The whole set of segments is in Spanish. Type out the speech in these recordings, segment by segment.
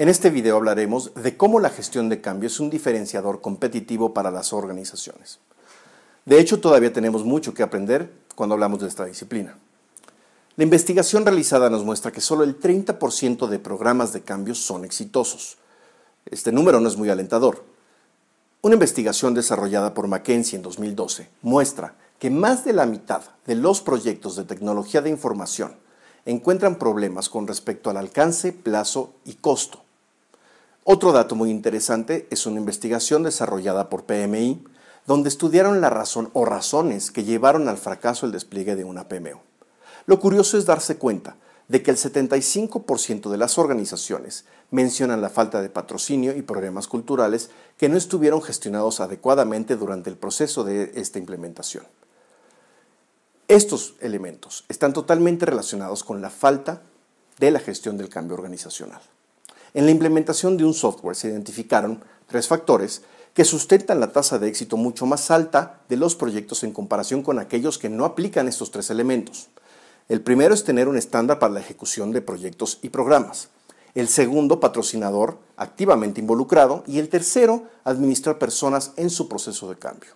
En este video hablaremos de cómo la gestión de cambio es un diferenciador competitivo para las organizaciones. De hecho, todavía tenemos mucho que aprender cuando hablamos de esta disciplina. La investigación realizada nos muestra que solo el 30% de programas de cambio son exitosos. Este número no es muy alentador. Una investigación desarrollada por McKinsey en 2012 muestra que más de la mitad de los proyectos de tecnología de información encuentran problemas con respecto al alcance, plazo y costo. Otro dato muy interesante es una investigación desarrollada por PMI, donde estudiaron la razón o razones que llevaron al fracaso el despliegue de una PMO. Lo curioso es darse cuenta de que el 75% de las organizaciones mencionan la falta de patrocinio y problemas culturales que no estuvieron gestionados adecuadamente durante el proceso de esta implementación. Estos elementos están totalmente relacionados con la falta de la gestión del cambio organizacional. En la implementación de un software se identificaron tres factores que sustentan la tasa de éxito mucho más alta de los proyectos en comparación con aquellos que no aplican estos tres elementos. El primero es tener un estándar para la ejecución de proyectos y programas. El segundo, patrocinador activamente involucrado. Y el tercero, administrar personas en su proceso de cambio.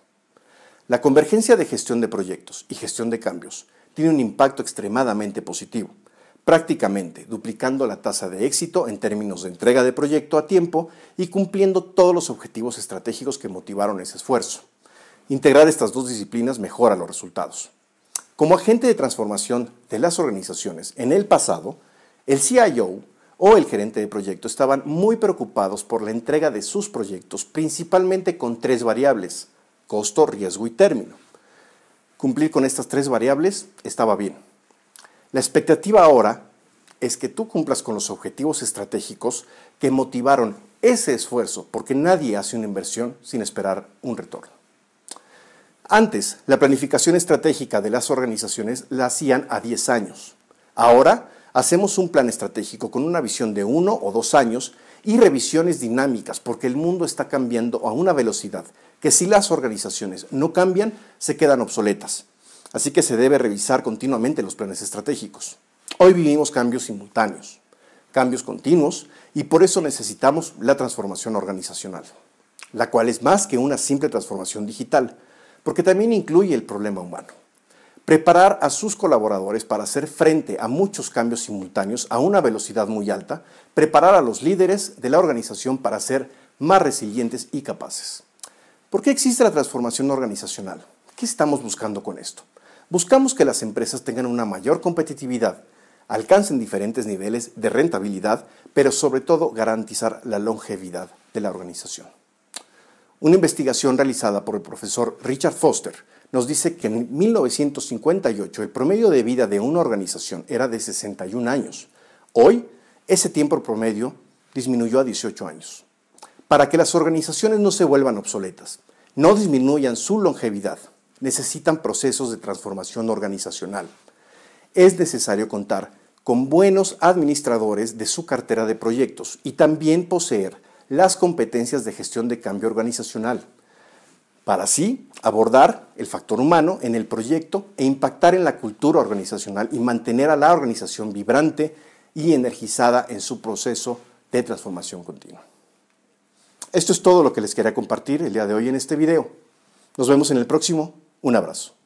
La convergencia de gestión de proyectos y gestión de cambios tiene un impacto extremadamente positivo, prácticamente duplicando la tasa de éxito en términos de entrega de proyecto a tiempo y cumpliendo todos los objetivos estratégicos que motivaron ese esfuerzo. Integrar estas dos disciplinas mejora los resultados. Como agente de transformación de las organizaciones en el pasado, el CIO o el gerente de proyecto estaban muy preocupados por la entrega de sus proyectos, principalmente con tres variables, costo, riesgo y término. Cumplir con estas tres variables estaba bien. La expectativa ahora es que tú cumplas con los objetivos estratégicos que motivaron ese esfuerzo, porque nadie hace una inversión sin esperar un retorno. Antes, la planificación estratégica de las organizaciones la hacían a 10 años. Ahora, hacemos un plan estratégico con una visión de uno o dos años y revisiones dinámicas, porque el mundo está cambiando a una velocidad que si las organizaciones no cambian, se quedan obsoletas. Así que se debe revisar continuamente los planes estratégicos. Hoy vivimos cambios simultáneos, cambios continuos, y por eso necesitamos la transformación organizacional, la cual es más que una simple transformación digital, porque también incluye el problema humano. Preparar a sus colaboradores para hacer frente a muchos cambios simultáneos a una velocidad muy alta, preparar a los líderes de la organización para ser más resilientes y capaces. ¿Por qué existe la transformación organizacional? ¿Qué estamos buscando con esto? Buscamos que las empresas tengan una mayor competitividad, alcancen diferentes niveles de rentabilidad, pero sobre todo garantizar la longevidad de la organización. Una investigación realizada por el profesor Richard Foster nos dice que en 1958 el promedio de vida de una organización era de 61 años. Hoy, ese tiempo promedio disminuyó a 18 años para que las organizaciones no se vuelvan obsoletas, no disminuyan su longevidad, necesitan procesos de transformación organizacional. Es necesario contar con buenos administradores de su cartera de proyectos y también poseer las competencias de gestión de cambio organizacional, para así abordar el factor humano en el proyecto e impactar en la cultura organizacional y mantener a la organización vibrante y energizada en su proceso de transformación continua. Esto es todo lo que les quería compartir el día de hoy en este video. Nos vemos en el próximo. Un abrazo.